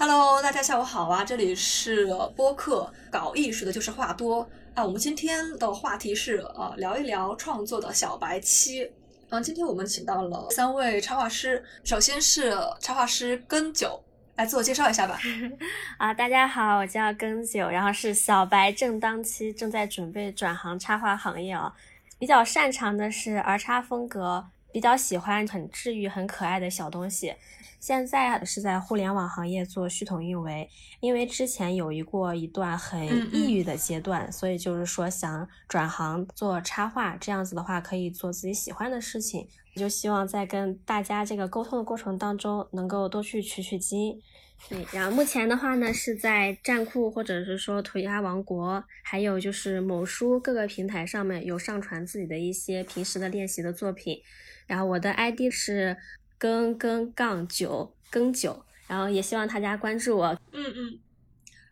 Hello，大家下午好啊！这里是播客，搞艺术的就是话多啊。我们今天的话题是呃，聊一聊创作的小白期。嗯，今天我们请到了三位插画师，首先是插画师根九，来自我介绍一下吧。啊，大家好，我叫根九，然后是小白正当期，正在准备转行插画行业啊。比较擅长的是儿插风格，比较喜欢很治愈、很可爱的小东西。现在是在互联网行业做系统运维，因为之前有一过一段很抑郁的阶段，所以就是说想转行做插画，这样子的话可以做自己喜欢的事情。就希望在跟大家这个沟通的过程当中，能够多去取取经。对，然后目前的话呢，是在站酷或者是说涂鸦王国，还有就是某书各个平台上面有上传自己的一些平时的练习的作品。然后我的 ID 是。更更杠九更九，然后也希望大家关注我。嗯嗯，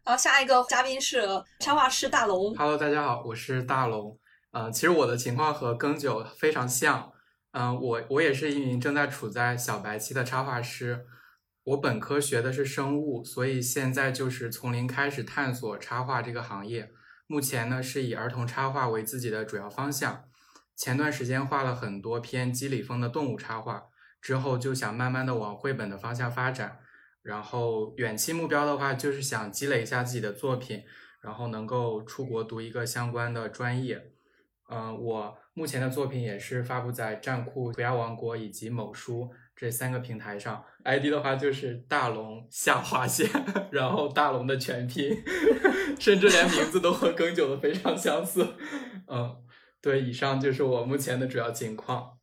好，下一个嘉宾是插画师大龙。Hello，大家好，我是大龙。嗯，其实我的情况和更九非常像。嗯，我我也是一名正在处在小白期的插画师。我本科学的是生物，所以现在就是从零开始探索插画这个行业。目前呢，是以儿童插画为自己的主要方向。前段时间画了很多偏肌理风的动物插画。之后就想慢慢的往绘本的方向发展，然后远期目标的话就是想积累一下自己的作品，然后能够出国读一个相关的专业。嗯，我目前的作品也是发布在站酷、涂鸦王国以及某书这三个平台上。ID 的话就是大龙下划线，然后大龙的全拼，甚至连名字都和更久的非常相似。嗯，对，以上就是我目前的主要情况。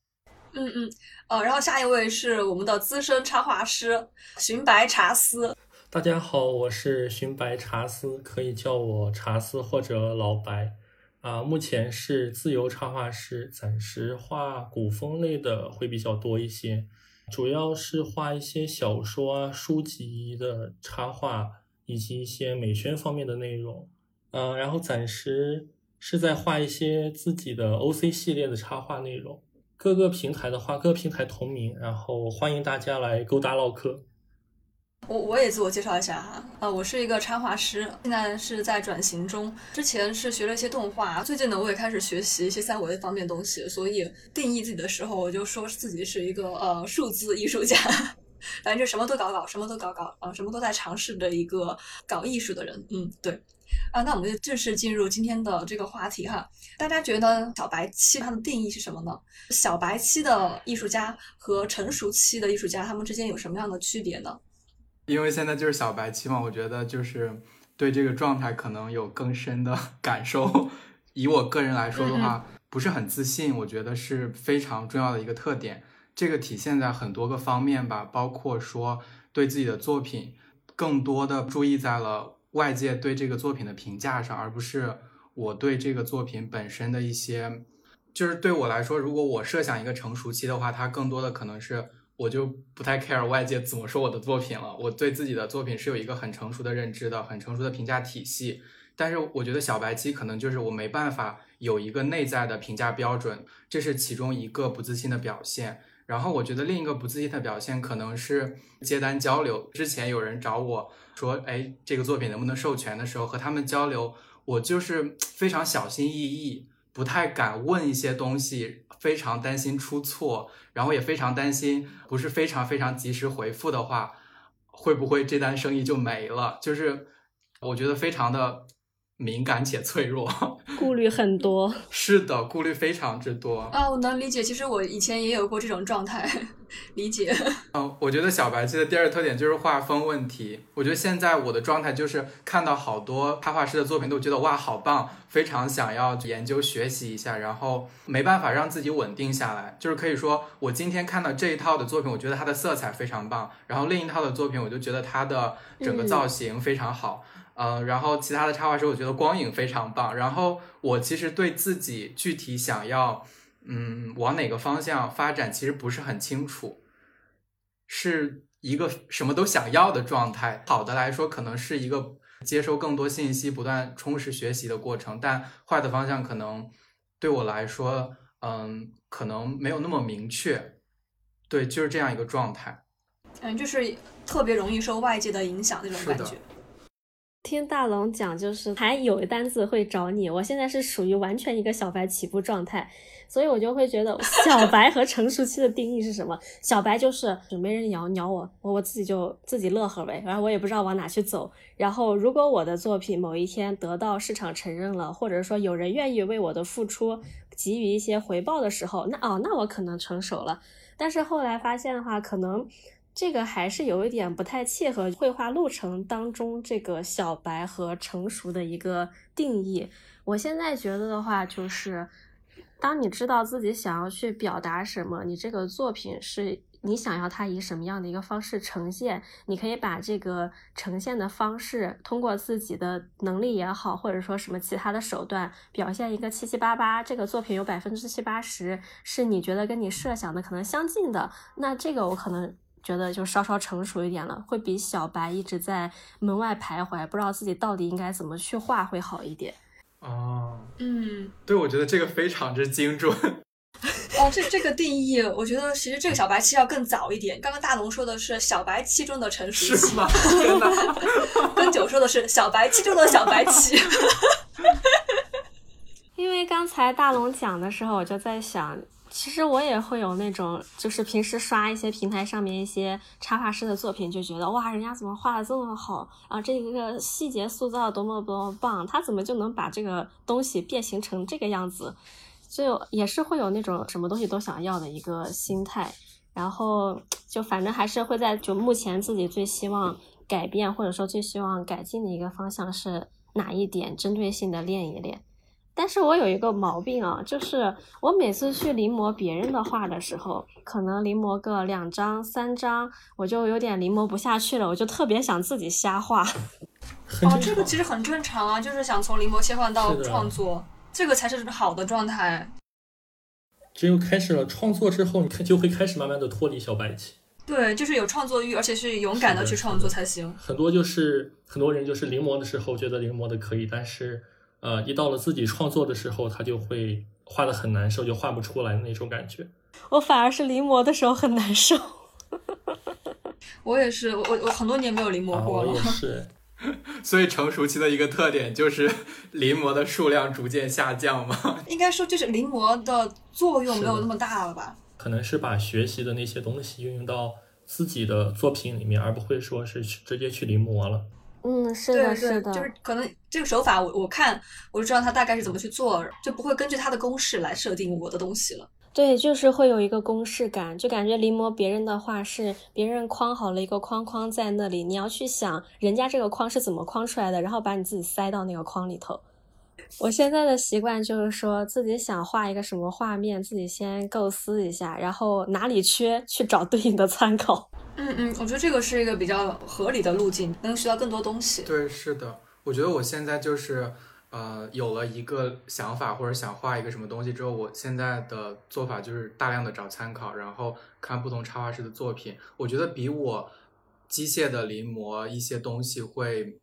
嗯嗯，呃，然后下一位是我们的资深插画师寻白茶丝。大家好，我是寻白茶丝，可以叫我茶丝或者老白。啊，目前是自由插画师，暂时画古风类的会比较多一些，主要是画一些小说啊、书籍的插画，以及一些美宣方面的内容。嗯，然后暂时是在画一些自己的 OC 系列的插画内容。各个平台的话，各个平台同名，然后欢迎大家来勾搭唠嗑。我我也自我介绍一下哈，呃，我是一个插画师，现在是在转型中。之前是学了一些动画，最近呢我也开始学习一些三维方面东西，所以定义自己的时候，我就说自己是一个呃数字艺术家，反正就什么都搞搞，什么都搞搞，啊，什么都在尝试的一个搞艺术的人。嗯，对。啊，那我们就正式进入今天的这个话题哈。大家觉得小白期它的定义是什么呢？小白期的艺术家和成熟期的艺术家，他们之间有什么样的区别呢？因为现在就是小白期嘛，我觉得就是对这个状态可能有更深的 感受。以我个人来说的话，不是很自信，我觉得是非常重要的一个特点。这个体现在很多个方面吧，包括说对自己的作品更多的注意在了。外界对这个作品的评价上，而不是我对这个作品本身的一些，就是对我来说，如果我设想一个成熟期的话，它更多的可能是我就不太 care 外界怎么说我的作品了。我对自己的作品是有一个很成熟的认知的，很成熟的评价体系。但是我觉得小白期可能就是我没办法有一个内在的评价标准，这是其中一个不自信的表现。然后我觉得另一个不自信的表现可能是接单交流，之前有人找我。说哎，这个作品能不能授权的时候和他们交流，我就是非常小心翼翼，不太敢问一些东西，非常担心出错，然后也非常担心不是非常非常及时回复的话，会不会这单生意就没了？就是我觉得非常的敏感且脆弱，顾虑很多。是的，顾虑非常之多啊，我能理解。其实我以前也有过这种状态。理解。嗯，我觉得小白期的第二个特点就是画风问题。我觉得现在我的状态就是看到好多插画师的作品，都觉得哇好棒，非常想要研究学习一下，然后没办法让自己稳定下来。就是可以说，我今天看到这一套的作品，我觉得它的色彩非常棒，然后另一套的作品，我就觉得它的整个造型非常好。嗯，然后其他的插画师，我觉得光影非常棒。然后我其实对自己具体想要。嗯，往哪个方向发展其实不是很清楚，是一个什么都想要的状态。好的来说，可能是一个接收更多信息、不断充实学习的过程；但坏的方向可能对我来说，嗯，可能没有那么明确。对，就是这样一个状态。嗯，就是特别容易受外界的影响那种感觉。听大龙讲，就是还有单子会找你。我现在是属于完全一个小白起步状态，所以我就会觉得 小白和成熟期的定义是什么？小白就是没人鸟鸟我，我我自己就自己乐呵呗，然后我也不知道往哪去走。然后如果我的作品某一天得到市场承认了，或者说有人愿意为我的付出给予一些回报的时候，那哦，那我可能成熟了。但是后来发现的话，可能。这个还是有一点不太切合绘画路程当中这个小白和成熟的一个定义。我现在觉得的话，就是当你知道自己想要去表达什么，你这个作品是你想要它以什么样的一个方式呈现，你可以把这个呈现的方式通过自己的能力也好，或者说什么其他的手段表现一个七七八八，这个作品有百分之七八十是你觉得跟你设想的可能相近的，那这个我可能。觉得就稍稍成熟一点了，会比小白一直在门外徘徊，不知道自己到底应该怎么去画会好一点。哦，嗯，对，我觉得这个非常之精准。哦，这这个定义，我觉得其实这个小白期要更早一点。刚刚大龙说的是小白期中的成熟期，是吗？跟九说的是小白期中的小白期。因为刚才大龙讲的时候，我就在想。其实我也会有那种，就是平时刷一些平台上面一些插画师的作品，就觉得哇，人家怎么画的这么好啊？这个细节塑造多么多么棒，他怎么就能把这个东西变形成这个样子？就也是会有那种什么东西都想要的一个心态，然后就反正还是会在就目前自己最希望改变或者说最希望改进的一个方向是哪一点，针对性的练一练。但是我有一个毛病啊，就是我每次去临摹别人的画的时候，可能临摹个两张、三张，我就有点临摹不下去了，我就特别想自己瞎画。哦，这个其实很正常啊，就是想从临摹切换到创作，这个才是好的状态。只有开始了创作之后，你看就会开始慢慢的脱离小白棋。对，就是有创作欲，而且是勇敢的去创作才行。很多就是很多人就是临摹的时候觉得临摹的可以，但是。呃，一到了自己创作的时候，他就会画的很难受，就画不出来的那种感觉。我反而是临摹的时候很难受。我也是，我我很多年没有临摹过了。我也是。所以成熟期的一个特点就是 临摹的数量逐渐下降吗？应该说，就是临摹的作用没有那么大了吧？可能是把学习的那些东西运用到自己的作品里面，而不会说是直接去临摹了。嗯，是的，是的，就是可能这个手法，我我看我就知道他大概是怎么去做，就不会根据他的公式来设定我的东西了。对，就是会有一个公式感，就感觉临摹别人的画是别人框好了一个框框在那里，你要去想人家这个框是怎么框出来的，然后把你自己塞到那个框里头。我现在的习惯就是说自己想画一个什么画面，自己先构思一下，然后哪里缺去找对应的参考。嗯嗯，我觉得这个是一个比较合理的路径，能学到更多东西。对，是的，我觉得我现在就是，呃，有了一个想法或者想画一个什么东西之后，我现在的做法就是大量的找参考，然后看不同插画师的作品。我觉得比我机械的临摹一些东西会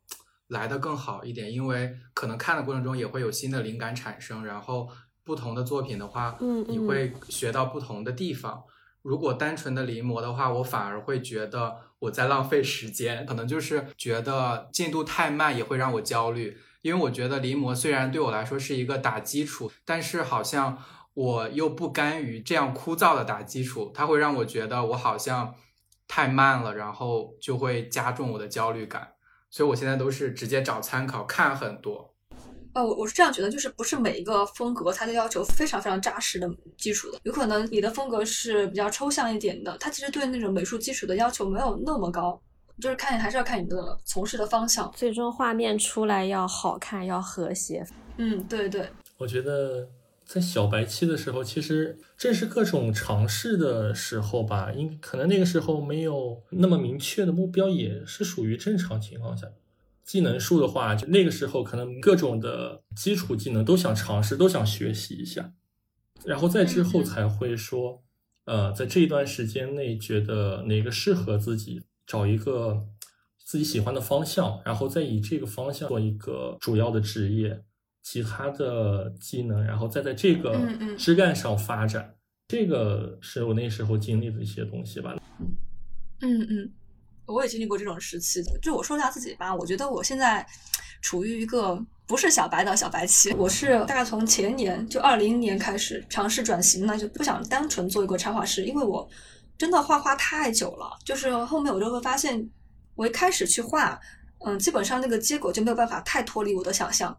来的更好一点，因为可能看的过程中也会有新的灵感产生，然后不同的作品的话，嗯，你会学到不同的地方。如果单纯的临摹的话，我反而会觉得我在浪费时间，可能就是觉得进度太慢也会让我焦虑。因为我觉得临摹虽然对我来说是一个打基础，但是好像我又不甘于这样枯燥的打基础，它会让我觉得我好像太慢了，然后就会加重我的焦虑感。所以我现在都是直接找参考看很多。呃，我我是这样觉得，就是不是每一个风格它都要求非常非常扎实的基础的，有可能你的风格是比较抽象一点的，它其实对那种美术基础的要求没有那么高，就是看你还是要看你的从事的方向，最终画面出来要好看，要和谐。嗯，对对。我觉得在小白期的时候，其实正是各种尝试的时候吧，应可能那个时候没有那么明确的目标，也是属于正常情况下。技能树的话，就那个时候可能各种的基础技能都想尝试，都想学习一下，然后再之后才会说，呃，在这一段时间内觉得哪个适合自己，找一个自己喜欢的方向，然后再以这个方向做一个主要的职业，其他的技能，然后再在这个枝干上发展。这个是我那时候经历的一些东西吧。嗯嗯，我也经历过这种时期的。就我说一下自己吧，我觉得我现在处于一个不是小白的小白期。我是大概从前年就二零年开始尝试转型呢，就不想单纯做一个插画师，因为我真的画画太久了。就是后面我就会发现，我一开始去画，嗯，基本上那个结果就没有办法太脱离我的想象。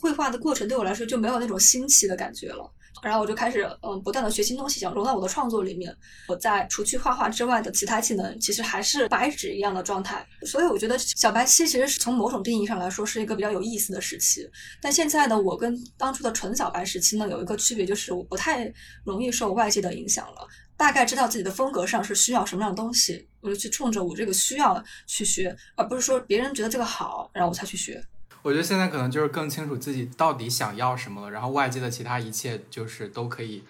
绘画的过程对我来说就没有那种新奇的感觉了。然后我就开始嗯，不断的学新东西，想融到我的创作里面。我在除去画画之外的其他技能，其实还是白纸一样的状态。所以我觉得小白期其实是从某种定义上来说是一个比较有意思的时期。但现在的我跟当初的纯小白时期呢，有一个区别就是我不太容易受外界的影响了，大概知道自己的风格上是需要什么样的东西，我就去冲着我这个需要去学，而不是说别人觉得这个好，然后我才去学。我觉得现在可能就是更清楚自己到底想要什么了，然后外界的其他一切就是都可以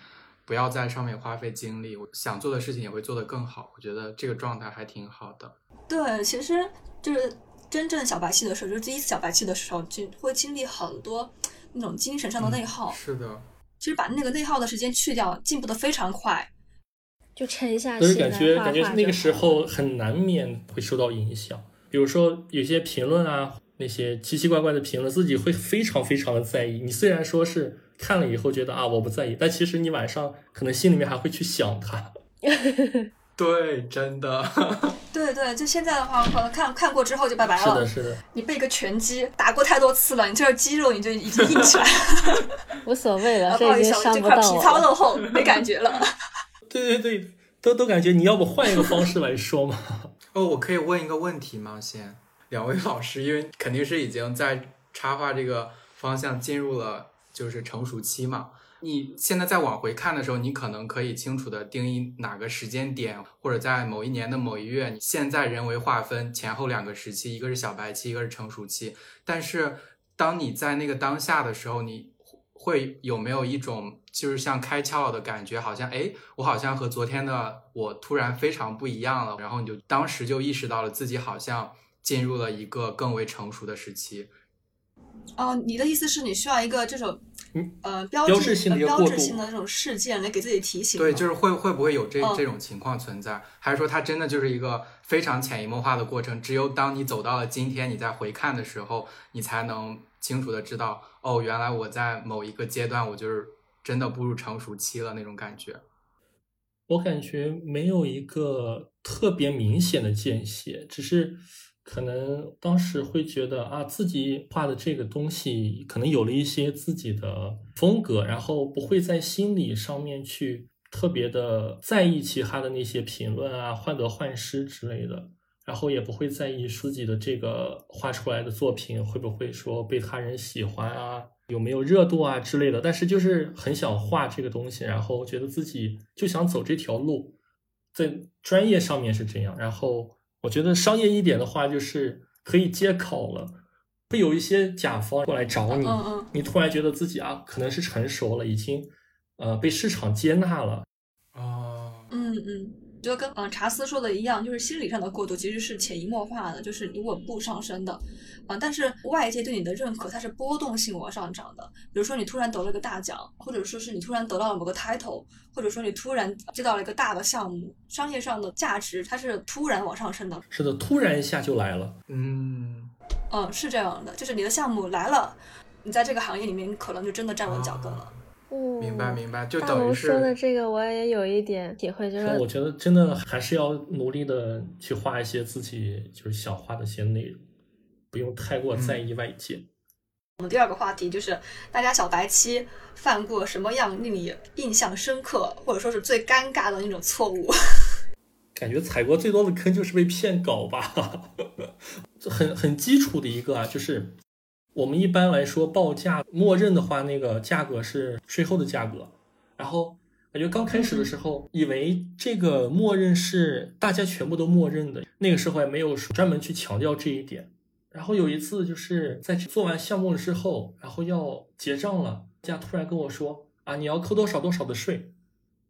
不要在上面花费精力，我想做的事情也会做得更好。我觉得这个状态还挺好的。对，其实就是真正小白期的时候，就是第一次小白期的时候，就会经历很多那种精神上的内耗。是的，其实把那个内耗的时间去掉，进步的非常快，就沉下去。所以感觉感觉那个时候很难免会受到影响，比如说有些评论啊。那些奇奇怪怪的评论，自己会非常非常的在意。你虽然说是看了以后觉得啊我不在意，但其实你晚上可能心里面还会去想他。对，真的。对对，就现在的话，可能看看过之后就拜拜了。是的，是的。你背个拳击，打过太多次了，你这肌肉你就已经硬起来了。无所谓了，不好意思，这块皮糙肉厚，没感觉了。对对对，都都感觉你要不换一个方式来说嘛？哦，我可以问一个问题吗？先。两位老师，因为肯定是已经在插画这个方向进入了就是成熟期嘛。你现在再往回看的时候，你可能可以清楚的定义哪个时间点，或者在某一年的某一月，你现在人为划分前后两个时期，一个是小白期，一个是成熟期。但是当你在那个当下的时候，你会有没有一种就是像开窍的感觉？好像哎，我好像和昨天的我突然非常不一样了。然后你就当时就意识到了自己好像。进入了一个更为成熟的时期。哦，你的意思是你需要一个这种呃标志性的标志性的这种事件来给自己提醒？对，就是会会不会有这这种情况存在？还是说它真的就是一个非常潜移默化的过程？只有当你走到了今天，你再回看的时候，你才能清楚的知道，哦，原来我在某一个阶段，我就是真的步入成熟期了那种感觉。我感觉没有一个特别明显的间歇，只是。可能当时会觉得啊，自己画的这个东西可能有了一些自己的风格，然后不会在心理上面去特别的在意其他的那些评论啊、患得患失之类的，然后也不会在意自己的这个画出来的作品会不会说被他人喜欢啊、有没有热度啊之类的。但是就是很想画这个东西，然后觉得自己就想走这条路，在专业上面是这样，然后。我觉得商业一点的话，就是可以接口了，会有一些甲方过来找你，你突然觉得自己啊，可能是成熟了，已经呃被市场接纳了。啊，嗯嗯。就跟嗯查斯说的一样，就是心理上的过渡其实是潜移默化的，就是你稳步上升的，啊，但是外界对你的认可它是波动性往上涨的。比如说你突然得了个大奖，或者说是你突然得到了某个 title，或者说你突然接到了一个大的项目，商业上的价值它是突然往上升的。是的，突然一下就来了。嗯，嗯，是这样的，就是你的项目来了，你在这个行业里面可能就真的站稳脚跟了。明白明白，就等于是说的这个，我也有一点体会，就是我觉得真的还是要努力的去画一些自己就是想画的一些内容，不用太过在意外界。我们第二个话题就是大家小白期犯过什么样令你印象深刻，或者说是最尴尬的那种错误？感觉踩过最多的坑就是被骗稿吧，很很基础的一个啊，就是。我们一般来说报价，默认的话，那个价格是税后的价格。然后感觉刚开始的时候，以为这个默认是大家全部都默认的，那个时候也没有专门去强调这一点。然后有一次就是在做完项目了之后，然后要结账了，人家突然跟我说啊，你要扣多少多少的税。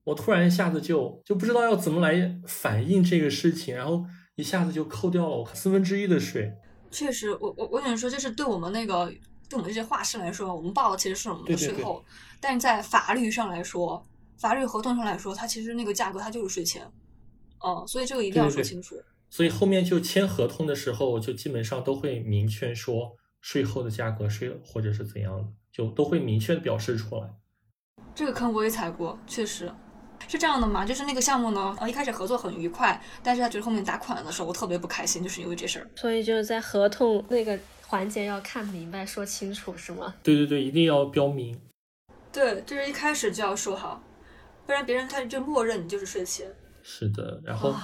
我突然一下子就就不知道要怎么来反映这个事情，然后一下子就扣掉了我四分之一的税。确实，我我我想说，就是对我们那个对我们这些画师来说，我们报的其实是我们的税后，但是在法律上来说，法律合同上来说，它其实那个价格它就是税前，嗯，所以这个一定要说清楚。所以后面就签合同的时候，就基本上都会明确说税后的价格，税或者是怎样的，就都会明确的表示出来。这个坑我也踩过，确实是这样的嘛？就是那个项目呢，呃，一开始合作很愉快，但是他觉得后面打款的时候，我特别不开心，就是因为这事儿。所以就是在合同那个环节要看明白、说清楚，是吗？对对对，一定要标明。对，就是一开始就要说好，不然别人开始就默认你就是税前。是的，然后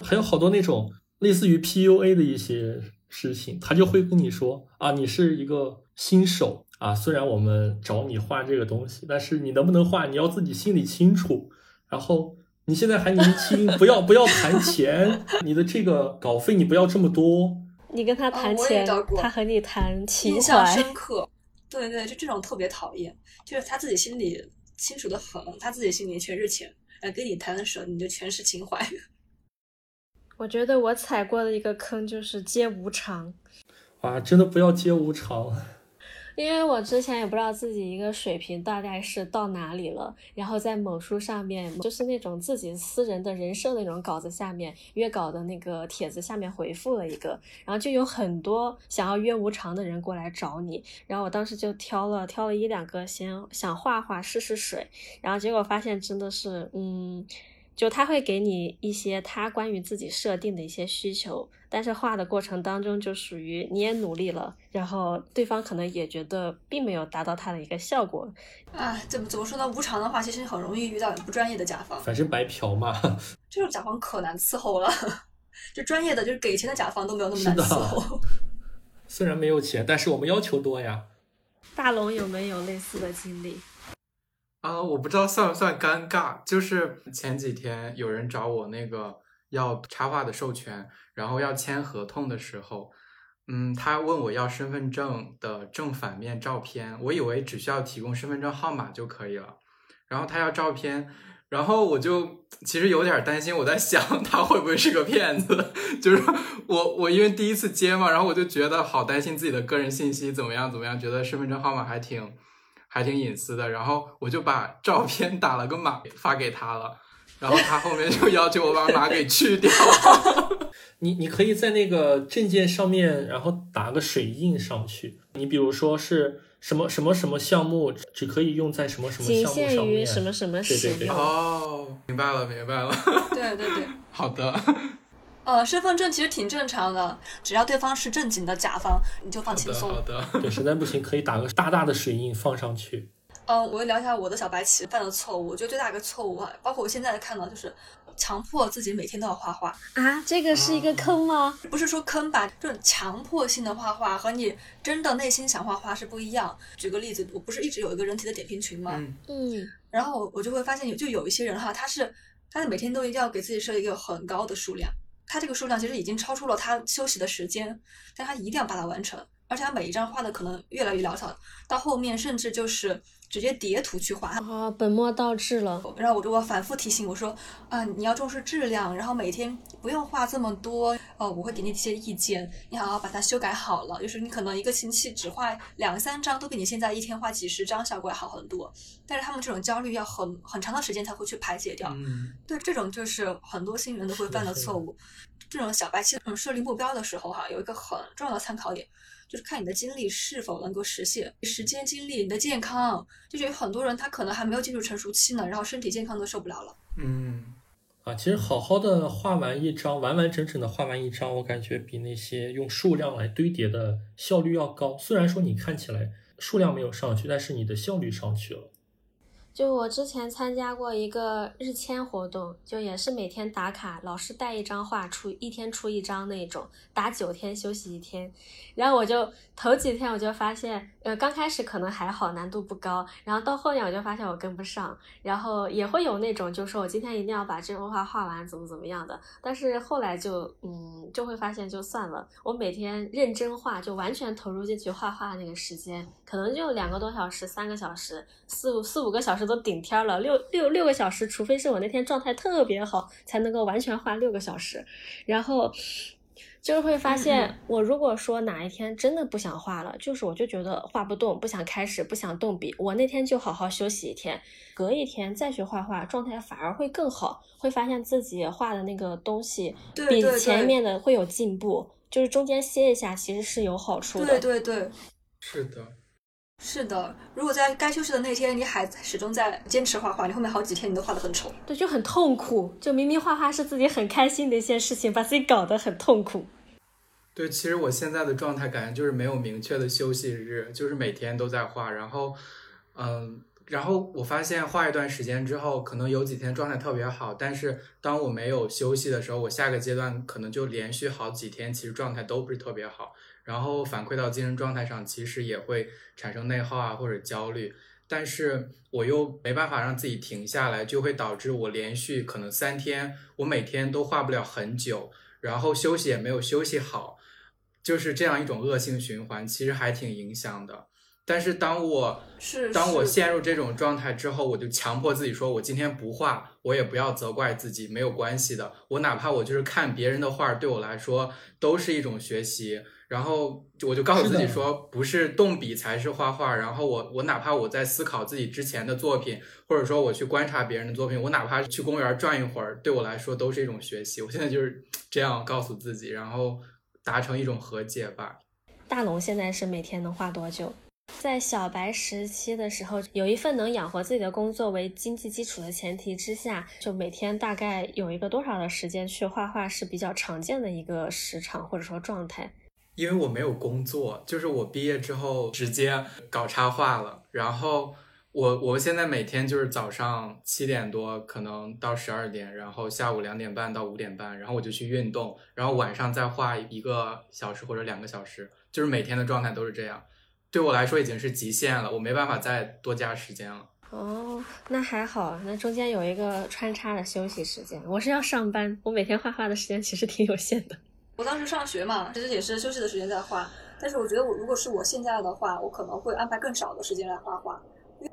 还有好多那种类似于 PUA 的一些事情，他就会跟你说啊，你是一个新手啊，虽然我们找你画这个东西，但是你能不能画，你要自己心里清楚。然后你现在还年轻，不要不要谈钱，你的这个稿费你不要这么多。你跟他谈钱，他和你谈情怀，印象深刻。对对，就这种特别讨厌，就是他自己心里清楚的很，他自己心里全是钱，哎，跟你谈的时候你就全是情怀。我觉得我踩过的一个坑就是接无偿，啊，真的不要接无偿。因为我之前也不知道自己一个水平大概是到哪里了，然后在某书上面，就是那种自己私人的人设那种稿子下面，约稿的那个帖子下面回复了一个，然后就有很多想要约无偿的人过来找你，然后我当时就挑了挑了一两个，先想画画试试水，然后结果发现真的是，嗯。就他会给你一些他关于自己设定的一些需求，但是画的过程当中就属于你也努力了，然后对方可能也觉得并没有达到他的一个效果。啊，怎么怎么说呢？无偿的话，其实很容易遇到不专业的甲方。反正白嫖嘛。这 种甲方可难伺候了，就专业的就是给钱的甲方都没有那么难伺 候。虽然没有钱，但是我们要求多呀。大龙有没有类似的经历？啊，我不知道算不算尴尬。就是前几天有人找我那个要插画的授权，然后要签合同的时候，嗯，他问我要身份证的正反面照片，我以为只需要提供身份证号码就可以了。然后他要照片，然后我就其实有点担心，我在想他会不会是个骗子。就是我我因为第一次接嘛，然后我就觉得好担心自己的个人信息怎么样怎么样，觉得身份证号码还挺。还挺隐私的，然后我就把照片打了个码发给他了，然后他后面就要求我把码给去掉。你你可以在那个证件上面，然后打个水印上去。你比如说是什么什么什么项目，只可以用在什么什么项目上面。仅限于什么什么使用。哦，明白了，明白了。对对对，好的。呃，身份证其实挺正常的，只要对方是正经的甲方，你就放轻松。好的，对，实在不行可以打个大大的水印放上去。嗯，我聊一下我的小白棋犯的错误。我觉得最大一个错误啊，包括我现在看到，就是强迫自己每天都要画画啊，这个是一个坑吗？不是说坑吧，这种强迫性的画画和你真的内心想画画是不一样。举个例子，我不是一直有一个人体的点评群吗？嗯，然后我就会发现有就有一些人哈，他是他是每天都一定要给自己设一个很高的数量。他这个数量其实已经超出了他休息的时间，但他一定要把它完成，而且他每一张画的可能越来越潦草，到后面甚至就是。直接叠图去画啊，本末倒置了。然后我就我反复提醒我说啊，你要重视质量，然后每天不用画这么多。呃，我会给你一些意见，你好好把它修改好了。就是你可能一个星期只画两三张，都比你现在一天画几十张效果要好很多。但是他们这种焦虑要很很长的时间才会去排解掉。嗯，对，这种就是很多新人都会犯的错误。这种小白期嗯设立目标的时候哈，有一个很重要的参考点。就是看你的精力是否能够实现，时间、精力、你的健康，就是有很多人他可能还没有进入成熟期呢，然后身体健康都受不了了。嗯，啊，其实好好的画完一张，完完整整的画完一张，我感觉比那些用数量来堆叠的效率要高。虽然说你看起来数量没有上去，但是你的效率上去了。就我之前参加过一个日签活动，就也是每天打卡，老师带一张画出，一天出一张那种，打九天休息一天。然后我就头几天我就发现，呃，刚开始可能还好，难度不高。然后到后面我就发现我跟不上，然后也会有那种就说我今天一定要把这幅画画完，怎么怎么样的。但是后来就嗯，就会发现就算了。我每天认真画，就完全投入进去画画那个时间，可能就两个多小时、三个小时、四五四五个小时都顶天了。六六六个小时，除非是我那天状态特别好，才能够完全画六个小时。然后。就是会发现，我如果说哪一天真的不想画了，就是我就觉得画不动，不想开始，不想动笔，我那天就好好休息一天，隔一天再去画画，状态反而会更好，会发现自己画的那个东西比前面的会有进步，就是中间歇一下其实是有好处的。对对对，是的，是的。如果在该休息的那天你还始终在坚持画画，你后面好几天你都画的很丑，对，就很痛苦。就明明画画是自己很开心的一件事情，把自己搞得很痛苦。对，其实我现在的状态感觉就是没有明确的休息日，就是每天都在画。然后，嗯，然后我发现画一段时间之后，可能有几天状态特别好，但是当我没有休息的时候，我下个阶段可能就连续好几天，其实状态都不是特别好。然后反馈到精神状态上，其实也会产生内耗啊或者焦虑。但是我又没办法让自己停下来，就会导致我连续可能三天，我每天都画不了很久，然后休息也没有休息好。就是这样一种恶性循环，其实还挺影响的。但是当我是当我陷入这种状态之后，我就强迫自己说，我今天不画，我也不要责怪自己，没有关系的。我哪怕我就是看别人的画，对我来说都是一种学习。然后我就告诉自己说，不是动笔才是画画。然后我我哪怕我在思考自己之前的作品，或者说我去观察别人的作品，我哪怕去公园转一会儿，对我来说都是一种学习。我现在就是这样告诉自己，然后。达成一种和解吧。大龙现在是每天能画多久？在小白时期的时候，有一份能养活自己的工作为经济基础的前提之下，就每天大概有一个多少的时间去画画是比较常见的一个时长或者说状态。因为我没有工作，就是我毕业之后直接搞插画了，然后。我我现在每天就是早上七点多可能到十二点，然后下午两点半到五点半，然后我就去运动，然后晚上再画一个小时或者两个小时，就是每天的状态都是这样。对我来说已经是极限了，我没办法再多加时间了。哦，那还好，那中间有一个穿插的休息时间。我是要上班，我每天画画的时间其实挺有限的。我当时上学嘛，其实也是休息的时间在画，但是我觉得我如果是我现在的话，我可能会安排更少的时间来画画。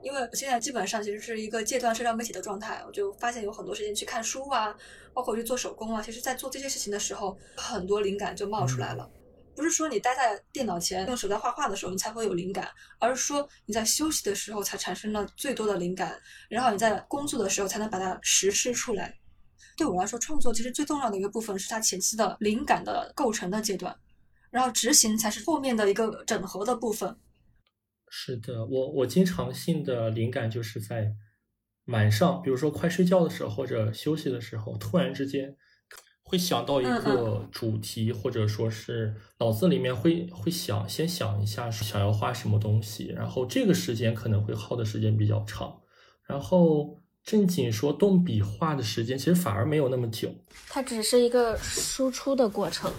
因为我现在基本上其实是一个戒断社交媒体的状态，我就发现有很多时间去看书啊，包括去做手工啊。其实，在做这些事情的时候，很多灵感就冒出来了。不是说你待在电脑前用手在画画的时候你才会有灵感，而是说你在休息的时候才产生了最多的灵感，然后你在工作的时候才能把它实施出来。对我来说，创作其实最重要的一个部分是它前期的灵感的构成的阶段，然后执行才是后面的一个整合的部分。是的，我我经常性的灵感就是在晚上，比如说快睡觉的时候或者休息的时候，突然之间会想到一个主题，或者说是脑子里面会会想，先想一下想要画什么东西，然后这个时间可能会耗的时间比较长，然后正经说动笔画的时间其实反而没有那么久，它只是一个输出的过程。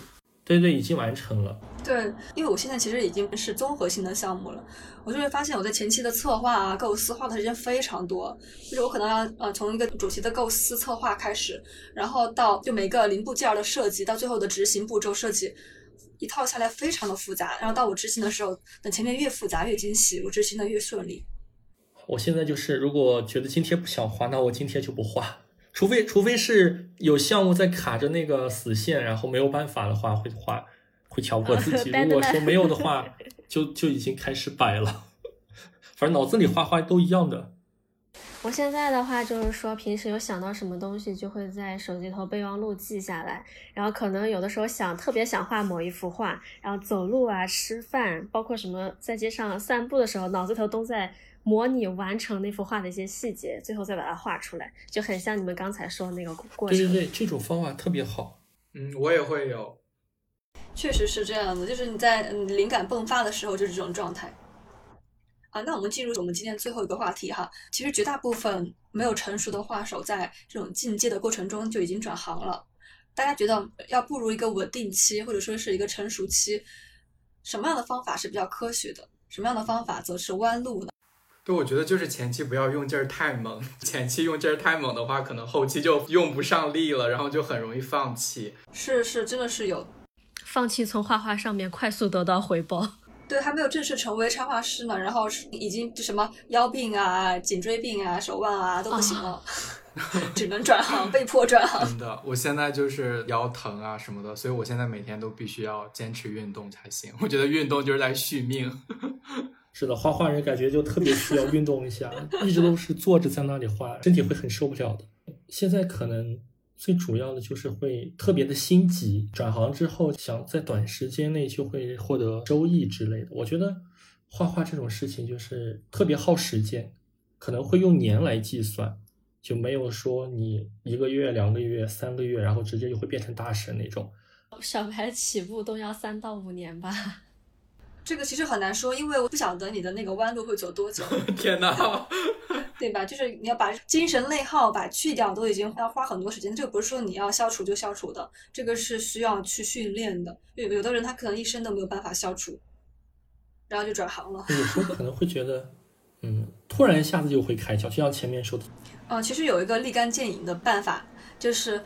对对，已经完成了。对，因为我现在其实已经是综合性的项目了，我就会发现我在前期的策划啊、构思花的时间非常多，就是我可能要呃从一个主题的构思策划开始，然后到就每个零部件的设计，到最后的执行步骤设计，一套下来非常的复杂，然后到我执行的时候，等前面越复杂越惊喜，我执行的越顺利。我现在就是，如果觉得今天不想画，那我今天就不画。除非除非是有项目在卡着那个死线，然后没有办法的话，会画，会强迫自己。如果说没有的话，就就已经开始摆了。反正脑子里画画都一样的。我现在的话就是说，平时有想到什么东西，就会在手机头备忘录记下来。然后可能有的时候想特别想画某一幅画，然后走路啊、吃饭，包括什么在街上散步的时候，脑子头都在。模拟完成那幅画的一些细节，最后再把它画出来，就很像你们刚才说的那个过程。对对对，这种方法特别好。嗯，我也会有。确实是这样的，就是你在灵感迸发的时候就是这种状态。啊，那我们进入我们今天最后一个话题哈。其实绝大部分没有成熟的画手，在这种进阶的过程中就已经转行了。大家觉得要步入一个稳定期，或者说是一个成熟期，什么样的方法是比较科学的？什么样的方法则是弯路呢？对，我觉得就是前期不要用劲儿太猛，前期用劲儿太猛的话，可能后期就用不上力了，然后就很容易放弃。是是，真的是有放弃从画画上面快速得到回报。对，还没有正式成为插画师呢，然后已经什么腰病啊、颈椎病啊、手腕啊都不行了。只能转行，被迫转行。真的，我现在就是腰疼啊什么的，所以我现在每天都必须要坚持运动才行。我觉得运动就是在续命。是的，画画人感觉就特别需要运动一下，一直都是坐着在那里画，身体会很受不了的。现在可能最主要的就是会特别的心急，转行之后想在短时间内就会获得收益之类的。我觉得画画这种事情就是特别耗时间，可能会用年来计算，就没有说你一个月、两个月、三个月，然后直接就会变成大神那种。小白起步都要三到五年吧。这个其实很难说，因为我不晓得你的那个弯路会走多久。天哪，对吧？就是你要把精神内耗把去掉，都已经要花很多时间。这个不是说你要消除就消除的，这个是需要去训练的。有有的人他可能一生都没有办法消除，然后就转行了。有时候可能会觉得，嗯，突然一下子就会开窍，就像前面说的。呃，其实有一个立竿见影的办法，就是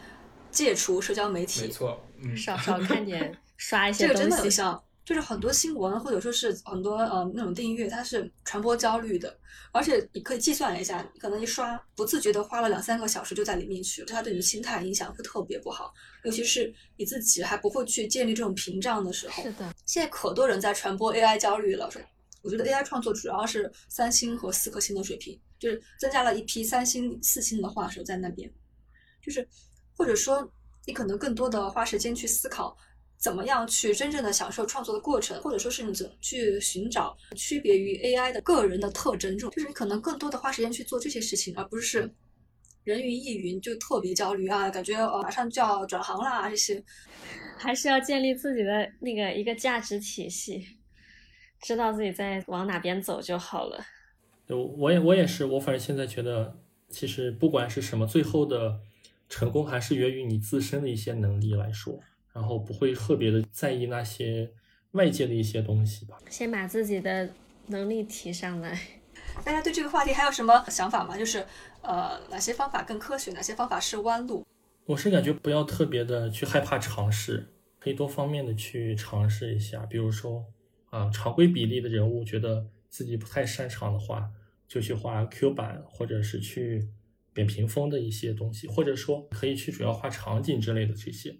戒除社交媒体。没错，嗯，少少看点，刷一些这个真的东西。有效。就是很多新闻或者说是很多呃那种订阅，它是传播焦虑的，而且你可以计算一下，可能一刷不自觉的花了两三个小时就在里面去了，它对你的心态影响会特别不好，尤其是你自己还不会去建立这种屏障的时候。是的，现在可多人在传播 AI 焦虑了，我觉得 AI 创作主要是三星和四颗星的水平，就是增加了一批三星、四星的画手在那边，就是或者说你可能更多的花时间去思考。怎么样去真正的享受创作的过程，或者说是你怎么去寻找区别于 AI 的个人的特征？这种就是你可能更多的花时间去做这些事情，而不是人云亦云就特别焦虑啊，感觉哦马上就要转行啦这些。还是要建立自己的那个一个价值体系，知道自己在往哪边走就好了。我我也我也是，我反正现在觉得，其实不管是什么，最后的成功还是源于你自身的一些能力来说。然后不会特别的在意那些外界的一些东西吧。先把自己的能力提上来。大家对这个话题还有什么想法吗？就是呃，哪些方法更科学，哪些方法是弯路？我是感觉不要特别的去害怕尝试，可以多方面的去尝试一下。比如说啊，常规比例的人物，觉得自己不太擅长的话，就去画 Q 版，或者是去扁平风的一些东西，或者说可以去主要画场景之类的这些。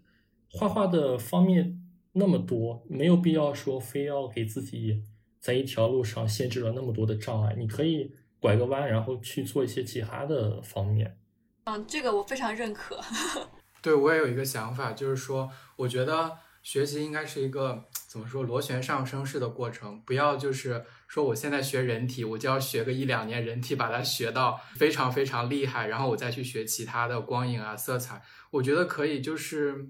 画画的方面那么多，没有必要说非要给自己在一条路上限制了那么多的障碍。你可以拐个弯，然后去做一些其他的方面。嗯，这个我非常认可。对我也有一个想法，就是说，我觉得学习应该是一个怎么说螺旋上升式的过程，不要就是说我现在学人体，我就要学个一两年人体，把它学到非常非常厉害，然后我再去学其他的光影啊、色彩。我觉得可以就是。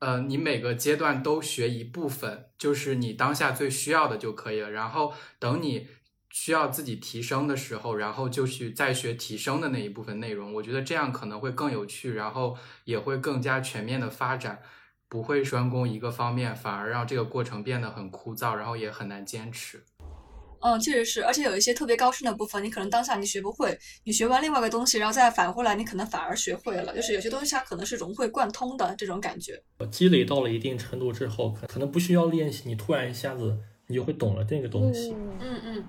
呃，你每个阶段都学一部分，就是你当下最需要的就可以了。然后等你需要自己提升的时候，然后就去再学提升的那一部分内容。我觉得这样可能会更有趣，然后也会更加全面的发展，不会专攻一个方面，反而让这个过程变得很枯燥，然后也很难坚持。嗯，确实是，而且有一些特别高深的部分，你可能当下你学不会，你学完另外一个东西，然后再返回来，你可能反而学会了。就是有些东西它可能是融会贯通的这种感觉。积累到了一定程度之后，可可能不需要练习，你突然一下子你就会懂了这个东西。嗯嗯。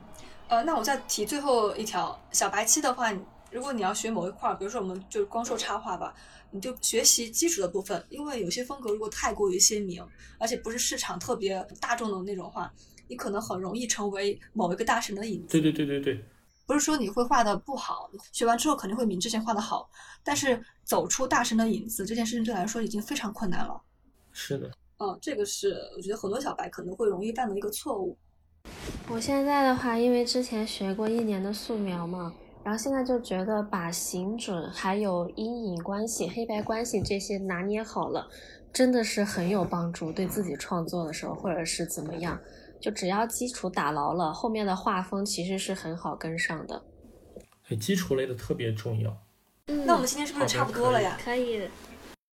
呃，那我再提最后一条，小白期的话，如果你要学某一块，比如说我们就光说插画吧，你就学习基础的部分，因为有些风格如果太过于鲜明，而且不是市场特别大众的那种画。你可能很容易成为某一个大神的影子。对对对对对，不是说你会画的不好，学完之后肯定会比之前画的好，但是走出大神的影子这件事情对来说已经非常困难了。是的，嗯，这个是我觉得很多小白可能会容易犯的一个错误。我现在的话，因为之前学过一年的素描嘛，然后现在就觉得把形准还有阴影关系、黑白关系这些拿捏好了，真的是很有帮助，对自己创作的时候或者是怎么样。就只要基础打牢了，后面的画风其实是很好跟上的。对基础类的特别重要。那我们今天是不是差不多了呀？可以。